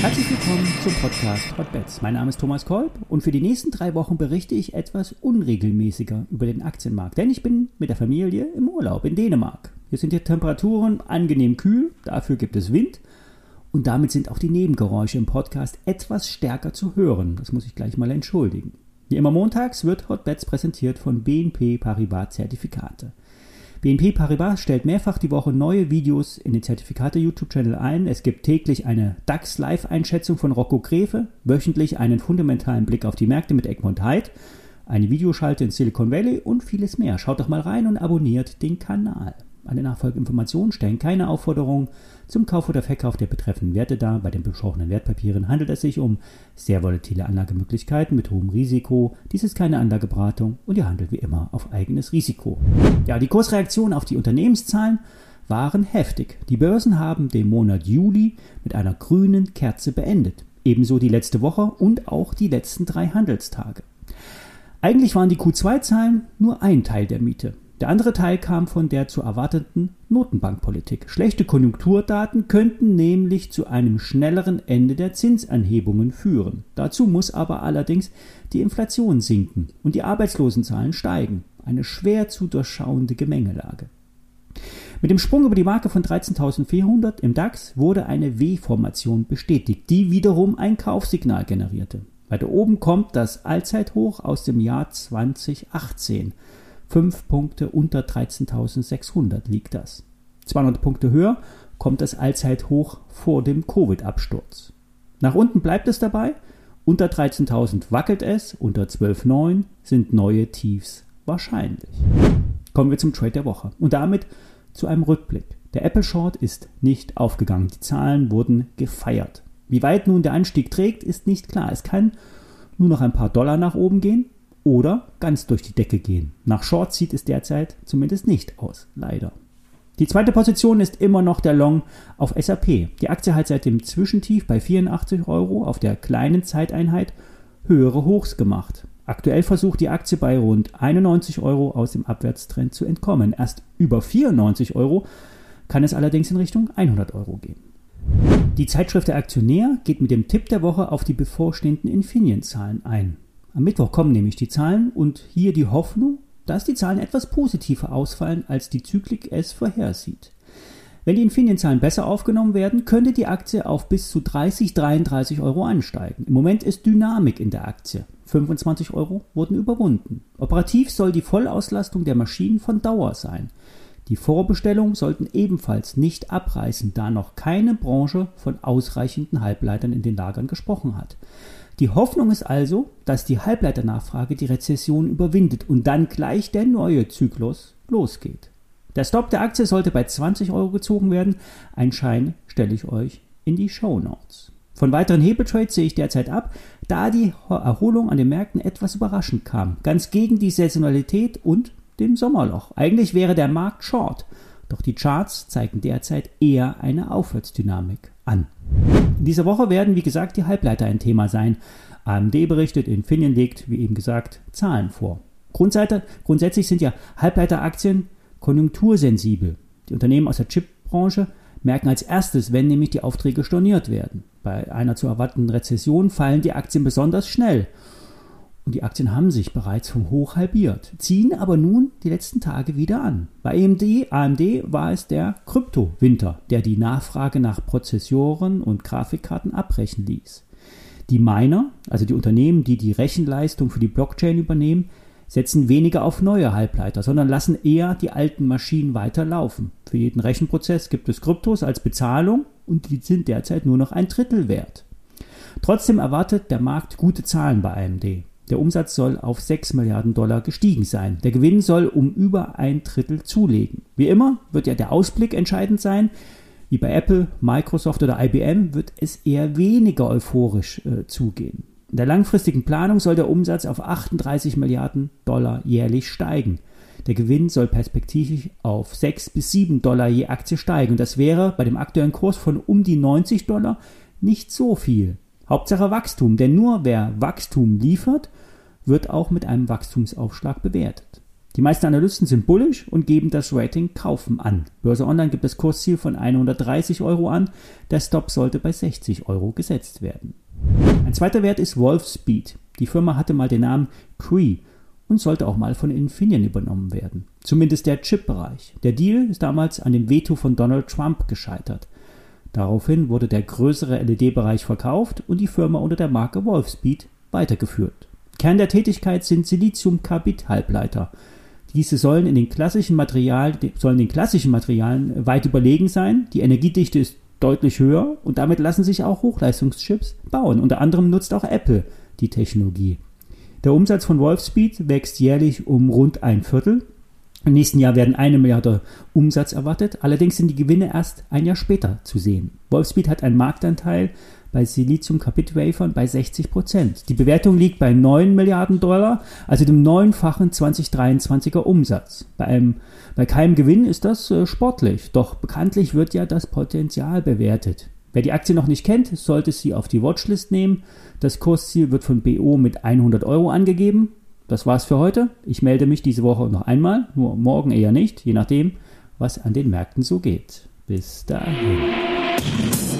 Herzlich willkommen zum Podcast Hotbets. Mein Name ist Thomas Kolb und für die nächsten drei Wochen berichte ich etwas unregelmäßiger über den Aktienmarkt, denn ich bin mit der Familie im Urlaub in Dänemark. Hier sind die Temperaturen angenehm kühl, dafür gibt es Wind und damit sind auch die Nebengeräusche im Podcast etwas stärker zu hören. Das muss ich gleich mal entschuldigen. Wie immer montags wird Hotbets präsentiert von BNP Paribas Zertifikate. BNP Paribas stellt mehrfach die Woche neue Videos in den Zertifikate YouTube-Channel ein. Es gibt täglich eine DAX-Live-Einschätzung von Rocco Grefe, wöchentlich einen fundamentalen Blick auf die Märkte mit Egmont Hyde, eine Videoschalte in Silicon Valley und vieles mehr. Schaut doch mal rein und abonniert den Kanal. Alle Nachfolgeinformationen stellen keine Aufforderung zum Kauf oder Verkauf der betreffenden Werte dar. Bei den besprochenen Wertpapieren handelt es sich um sehr volatile Anlagemöglichkeiten mit hohem Risiko. Dies ist keine Anlageberatung und ihr handelt wie immer auf eigenes Risiko. Ja, die Kursreaktionen auf die Unternehmenszahlen waren heftig. Die Börsen haben den Monat Juli mit einer grünen Kerze beendet. Ebenso die letzte Woche und auch die letzten drei Handelstage. Eigentlich waren die Q2-Zahlen nur ein Teil der Miete. Der andere Teil kam von der zu erwarteten Notenbankpolitik. Schlechte Konjunkturdaten könnten nämlich zu einem schnelleren Ende der Zinsanhebungen führen. Dazu muss aber allerdings die Inflation sinken und die Arbeitslosenzahlen steigen. Eine schwer zu durchschauende Gemengelage. Mit dem Sprung über die Marke von 13.400 im DAX wurde eine W-Formation bestätigt, die wiederum ein Kaufsignal generierte. Weiter oben kommt das Allzeithoch aus dem Jahr 2018. 5 Punkte unter 13.600 liegt das. 200 Punkte höher kommt das Allzeithoch vor dem Covid-Absturz. Nach unten bleibt es dabei. Unter 13.000 wackelt es, unter 12.9 sind neue Tiefs wahrscheinlich. Kommen wir zum Trade der Woche und damit zu einem Rückblick. Der Apple Short ist nicht aufgegangen. Die Zahlen wurden gefeiert. Wie weit nun der Anstieg trägt, ist nicht klar. Es kann nur noch ein paar Dollar nach oben gehen oder ganz durch die Decke gehen. Nach Short sieht es derzeit zumindest nicht aus, leider. Die zweite Position ist immer noch der Long auf SAP. Die Aktie hat seit dem Zwischentief bei 84 Euro auf der kleinen Zeiteinheit höhere Hochs gemacht. Aktuell versucht die Aktie bei rund 91 Euro aus dem Abwärtstrend zu entkommen. Erst über 94 Euro kann es allerdings in Richtung 100 Euro gehen. Die Zeitschrift der Aktionär geht mit dem Tipp der Woche auf die bevorstehenden Infineon-Zahlen ein. Am Mittwoch kommen nämlich die Zahlen und hier die Hoffnung, dass die Zahlen etwas positiver ausfallen, als die Zyklik es vorhersieht. Wenn die Infineon-Zahlen besser aufgenommen werden, könnte die Aktie auf bis zu 30, 33 Euro ansteigen. Im Moment ist Dynamik in der Aktie. 25 Euro wurden überwunden. Operativ soll die Vollauslastung der Maschinen von Dauer sein. Die Vorbestellungen sollten ebenfalls nicht abreißen, da noch keine Branche von ausreichenden Halbleitern in den Lagern gesprochen hat. Die Hoffnung ist also, dass die Halbleiternachfrage die Rezession überwindet und dann gleich der neue Zyklus losgeht. Der Stop der Aktie sollte bei 20 Euro gezogen werden. Ein Schein stelle ich euch in die Show Notes. Von weiteren Hebeltrades sehe ich derzeit ab, da die Erholung an den Märkten etwas überraschend kam. Ganz gegen die Saisonalität und dem Sommerloch. Eigentlich wäre der Markt short, doch die Charts zeigen derzeit eher eine Aufwärtsdynamik an. Dieser Woche werden, wie gesagt, die Halbleiter ein Thema sein. AMD berichtet, Infineon legt, wie eben gesagt, Zahlen vor. Grundsätzlich sind ja Halbleiteraktien konjunktursensibel. Die Unternehmen aus der Chipbranche merken als erstes, wenn nämlich die Aufträge storniert werden. Bei einer zu erwartenden Rezession fallen die Aktien besonders schnell und die Aktien haben sich bereits vom Hoch halbiert, ziehen aber nun die letzten Tage wieder an. Bei AMD, AMD war es der Kryptowinter, der die Nachfrage nach Prozessoren und Grafikkarten abbrechen ließ. Die Miner, also die Unternehmen, die die Rechenleistung für die Blockchain übernehmen, setzen weniger auf neue Halbleiter, sondern lassen eher die alten Maschinen weiterlaufen. Für jeden Rechenprozess gibt es Kryptos als Bezahlung und die sind derzeit nur noch ein Drittel wert. Trotzdem erwartet der Markt gute Zahlen bei AMD. Der Umsatz soll auf 6 Milliarden Dollar gestiegen sein. Der Gewinn soll um über ein Drittel zulegen. Wie immer wird ja der Ausblick entscheidend sein. Wie bei Apple, Microsoft oder IBM wird es eher weniger euphorisch äh, zugehen. In der langfristigen Planung soll der Umsatz auf 38 Milliarden Dollar jährlich steigen. Der Gewinn soll perspektivisch auf 6 bis 7 Dollar je Aktie steigen. Und das wäre bei dem aktuellen Kurs von um die 90 Dollar nicht so viel. Hauptsache Wachstum, denn nur wer Wachstum liefert, wird auch mit einem Wachstumsaufschlag bewertet. Die meisten Analysten sind bullish und geben das Rating Kaufen an. Börse Online gibt das Kursziel von 130 Euro an. Der Stop sollte bei 60 Euro gesetzt werden. Ein zweiter Wert ist Wolfspeed. Die Firma hatte mal den Namen Cree und sollte auch mal von Infineon übernommen werden. Zumindest der Chip-Bereich. Der Deal ist damals an dem Veto von Donald Trump gescheitert. Daraufhin wurde der größere LED-Bereich verkauft und die Firma unter der Marke Wolfspeed weitergeführt. Kern der Tätigkeit sind Siliziumkarbid-Halbleiter. Diese sollen in den klassischen Materialien, sollen den klassischen Materialien weit überlegen sein. Die Energiedichte ist deutlich höher und damit lassen sich auch Hochleistungschips bauen. Unter anderem nutzt auch Apple die Technologie. Der Umsatz von Wolfspeed wächst jährlich um rund ein Viertel. Im nächsten Jahr werden eine Milliarde Umsatz erwartet. Allerdings sind die Gewinne erst ein Jahr später zu sehen. Wolfspeed hat einen Marktanteil bei Silizium-Carbid-Wafern bei 60 Prozent. Die Bewertung liegt bei 9 Milliarden Dollar, also dem neunfachen 2023er Umsatz. Bei, einem, bei keinem Gewinn ist das äh, sportlich, doch bekanntlich wird ja das Potenzial bewertet. Wer die Aktie noch nicht kennt, sollte sie auf die Watchlist nehmen. Das Kursziel wird von BO mit 100 Euro angegeben. Das war's für heute. Ich melde mich diese Woche noch einmal, nur morgen eher nicht, je nachdem, was an den Märkten so geht. Bis dahin.